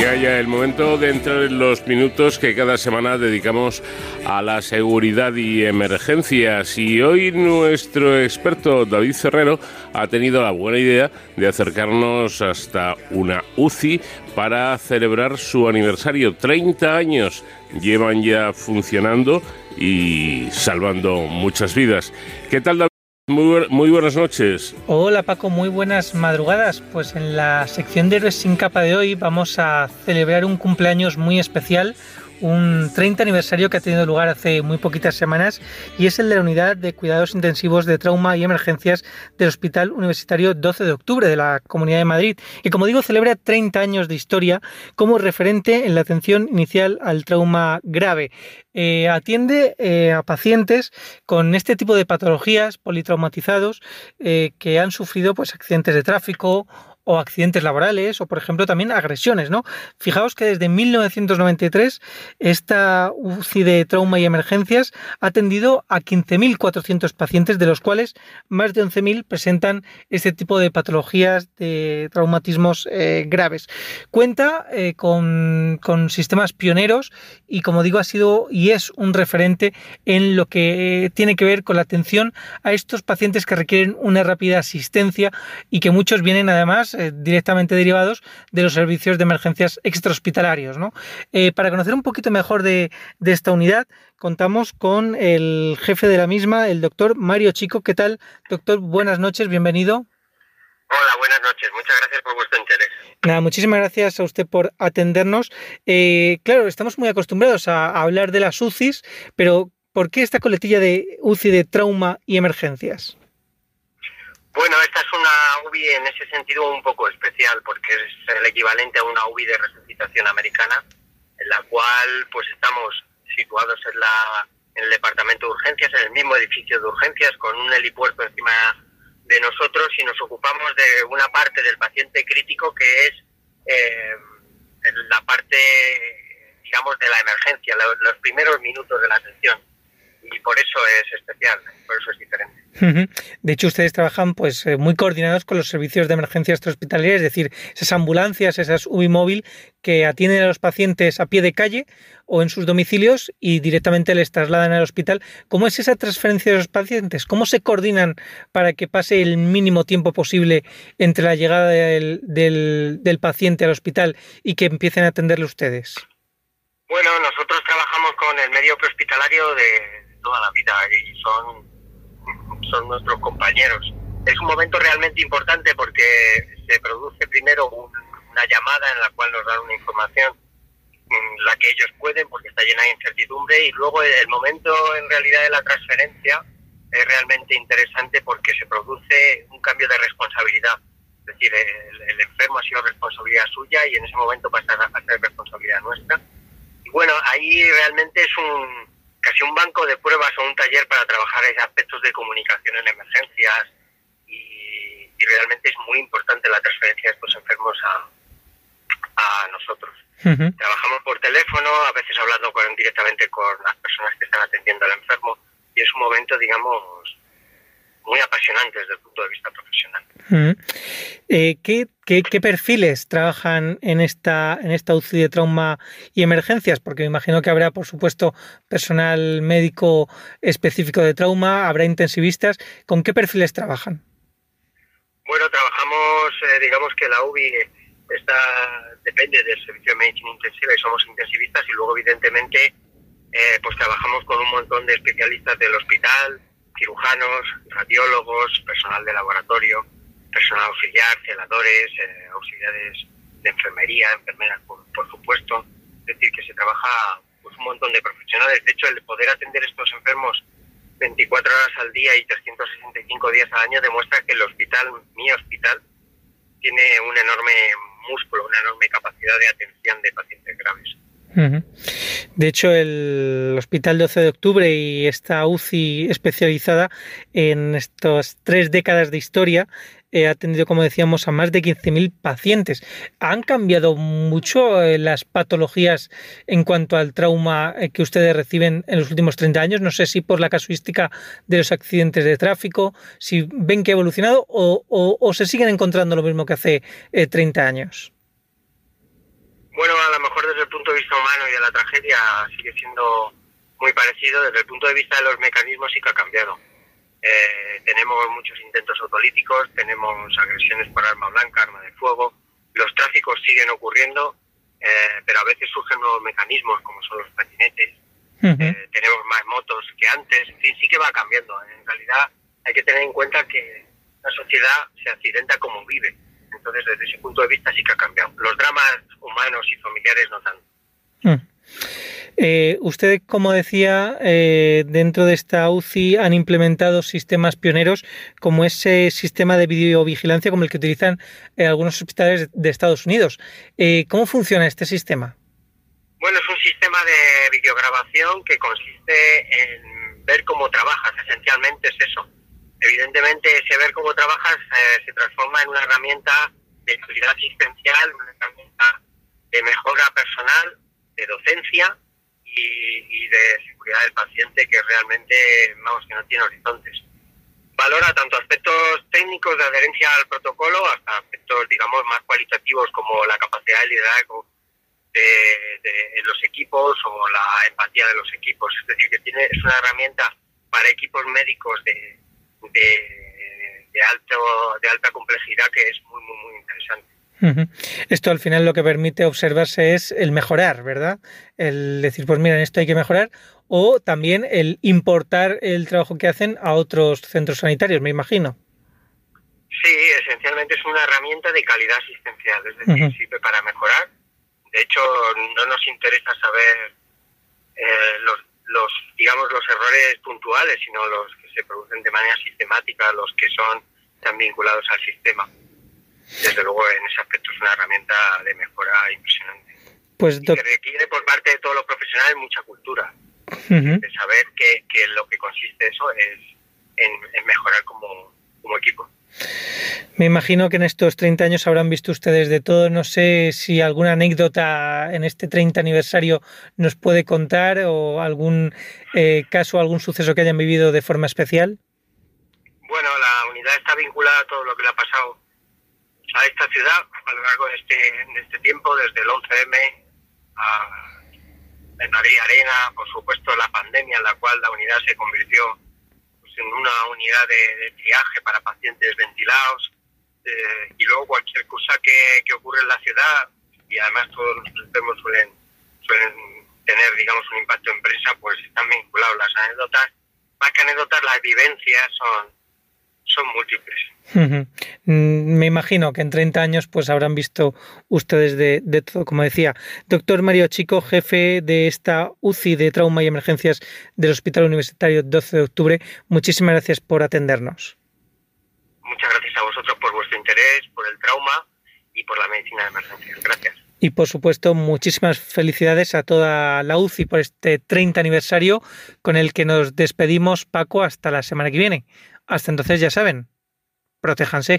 Llega ya el momento de entrar en los minutos que cada semana dedicamos a la seguridad y emergencias. Y hoy nuestro experto David Ferrero ha tenido la buena idea de acercarnos hasta una UCI para celebrar su aniversario. 30 años llevan ya funcionando y salvando muchas vidas. ¿Qué tal David? Muy, buenas noches. Hola Paco, muy buenas madrugadas. Pues en la sección de Héroes sin capa de hoy vamos a celebrar un cumpleaños muy especial, un 30 aniversario que ha tenido lugar hace muy poquitas semanas y es el de la unidad de cuidados intensivos de trauma y emergencias del Hospital Universitario 12 de Octubre de la Comunidad de Madrid y como digo celebra 30 años de historia como referente en la atención inicial al trauma grave. Eh, atiende eh, a pacientes con este tipo de patologías politraumatizados eh, que han sufrido pues accidentes de tráfico o accidentes laborales o, por ejemplo, también agresiones, ¿no? Fijaos que desde 1993 esta UCI de trauma y emergencias ha atendido a 15.400 pacientes, de los cuales más de 11.000 presentan este tipo de patologías de traumatismos eh, graves. Cuenta eh, con, con, sistemas pioneros y, como digo, ha sido y es un referente en lo que tiene que ver con la atención a estos pacientes que requieren una rápida asistencia y que muchos vienen además eh, directamente derivados de los servicios de emergencias extrahospitalarios. ¿no? Eh, para conocer un poquito mejor de, esta unidad, contamos con el jefe de la misma, el doctor Mario Chico. ¿Qué tal, doctor? Buenas noches, bienvenido. Hola, buenas noches. Muchas gracias por vuestro interés. Nada, muchísimas gracias a usted por atendernos. Eh, claro, estamos muy acostumbrados a, hablar de las UCIs, pero ¿por qué esta coletilla de UCI de trauma y emergencias? Bueno, esta es una UBI en ese sentido un poco especial porque es el equivalente a una UBI de resucitación americana, en la cual pues estamos situados en, la, en el departamento de urgencias, en el mismo edificio de urgencias, con un helipuerto encima de nosotros y nos ocupamos de una parte del paciente crítico que es eh, la parte, digamos, de la emergencia, los primeros minutos de la atención y por eso es especial, por eso es diferente. De hecho, ustedes trabajan pues eh, muy coordinados con los servicios de emergencia extrahospitalaria, es decir, esas ambulancias, esas UBI móvil que atienden a los pacientes a pie de calle o en sus domicilios y directamente les trasladan al hospital. ¿Cómo es esa transferencia de los pacientes? ¿Cómo se coordinan para que pase el mínimo tiempo posible entre la llegada del, del, del paciente al hospital y que empiecen a atenderle ustedes? Bueno, nosotros trabajamos con el medio prehospitalario de toda la vida y son, son nuestros compañeros. Es un momento realmente importante porque se produce primero una llamada en la cual nos dan una información la que ellos pueden porque está llena de incertidumbre y luego el momento en realidad de la transferencia es realmente interesante porque se produce un cambio de responsabilidad. Es decir, el, enfermo ha sido responsabilidad suya y en ese momento pasa a ser responsabilidad nuestra. Y bueno, ahí realmente es un, casi un banco de pruebas o un taller para trabajar en aspectos de comunicación en emergencias y, realmente es muy importante la transferencia de estos enfermos a, a nosotros. Trabajamos por teléfono, a veces hablando con, directamente con las personas que están atendiendo al enfermo y es un momento, digamos, muy apasionante desde el punto de vista profesional. Eh, ¿qué, qué, perfiles trabajan en esta, en esta UCI de trauma y emergencias? Porque me imagino que habrá, por supuesto, personal médico específico de trauma, habrá intensivistas. ¿Con qué perfiles trabajan? Bueno, trabajamos, eh, digamos que la UBI está, depende del servicio de medicina intensiva y somos intensivistas y luego, evidentemente, eh, pues trabajamos con un montón de especialistas del hospital, cirujanos, radiólogos, personal de laboratorio, personal auxiliar, celadores, eh, auxiliares de enfermería, enfermeras, por, supuesto. Es decir, que se trabaja pues, un montón de profesionales. De hecho, el poder atender estos enfermos 24 horas al día y 365 días al año demuestra que el hospital, mi hospital, tiene un enorme músculo, una enorme capacidad de atención de pacientes graves. De hecho, el Hospital 12 de Octubre y esta UCI especializada en estas tres décadas de historia eh, ha atendido, como decíamos, a más de 15.000 pacientes. ¿Han cambiado mucho eh, las patologías en cuanto al trauma eh, que ustedes reciben en los últimos 30 años? No sé si por la casuística de los accidentes de tráfico, si ven que ha evolucionado o, se siguen encontrando lo mismo que hace 30 años. Bueno, humano y de la tragedia sigue siendo muy parecido. Desde el punto de vista de los mecanismos sí que ha cambiado. Eh, tenemos muchos intentos autolíticos, tenemos agresiones por arma blanca, arma de fuego. Los tráficos siguen ocurriendo, eh, pero a veces surgen nuevos mecanismos como son los patinetes. Eh, tenemos más motos que antes. En fin, sí que va cambiando. En realidad hay que tener en cuenta que la sociedad se accidenta como vive. Entonces, desde ese punto de vista sí que ha cambiado. Los dramas humanos y familiares no tanto. Mm. Eh, usted, como decía, eh, dentro de esta UCI han implementado sistemas pioneros como ese sistema de videovigilancia como el que utilizan eh, algunos hospitales de Estados Unidos. ¿Cómo funciona este sistema? Bueno, es un sistema de videograbación que consiste en ver cómo trabajas. Esencialmente es eso. Evidentemente, ese ver cómo trabajas se transforma en una herramienta de calidad asistencial, una herramienta de mejora personal, de docencia y, de seguridad del paciente que realmente, vamos, que no tiene horizontes. Valora tanto aspectos técnicos de adherencia al protocolo hasta aspectos, digamos, más cualitativos como la capacidad de liderazgo de, los equipos o la empatía de los equipos. Es decir, que tiene, es una herramienta para equipos médicos de, de, alto, de alta complejidad que es muy, muy, muy interesante. Esto al final lo que permite observarse es el mejorar, ¿verdad? El decir, pues mira, en esto hay que mejorar, o también el importar el trabajo que hacen a otros centros sanitarios, me imagino. Sí, esencialmente es una herramienta de calidad asistencial, es decir, sirve para mejorar. De hecho, no nos interesa saber eh, los, los, digamos, los errores puntuales, sino los que se producen de manera sistemática, los que son tan vinculados al sistema desde luego en ese aspecto es una herramienta de mejora impresionante. Pues, que requiere por parte de todos los profesionales mucha cultura, de saber que, que, lo que consiste eso es en, mejorar como, como equipo. Me imagino que en estos 30 años habrán visto ustedes de todo. No sé si alguna anécdota en este 30 aniversario nos puede contar o algún eh, caso, algún suceso que hayan vivido de forma especial. Bueno, la unidad está vinculada a todo lo que le ha pasado a esta ciudad a lo largo de este, este tiempo, desde el 11M a en Madrid Arena, por supuesto la pandemia en la cual la unidad se convirtió pues, en una unidad de, triaje para pacientes ventilados eh, y luego cualquier cosa que, que, ocurre en la ciudad y además todos los enfermos suelen, suelen tener digamos un impacto en prensa pues están vinculados las anécdotas más que anécdotas las vivencias son son múltiples. Mm, me imagino que en 30 años pues habrán visto ustedes de, de, todo, como decía. Doctor Mario Chico, jefe de esta UCI de Trauma y Emergencias del Hospital Universitario 12 de Octubre, muchísimas gracias por atendernos. Muchas gracias a vosotros por vuestro interés, por el trauma y por la medicina de emergencias. Gracias. Y por supuesto, muchísimas felicidades a toda la UCI por este 30 aniversario con el que nos despedimos, Paco, hasta la semana que viene. Hasta entonces ya saben, protéjanse.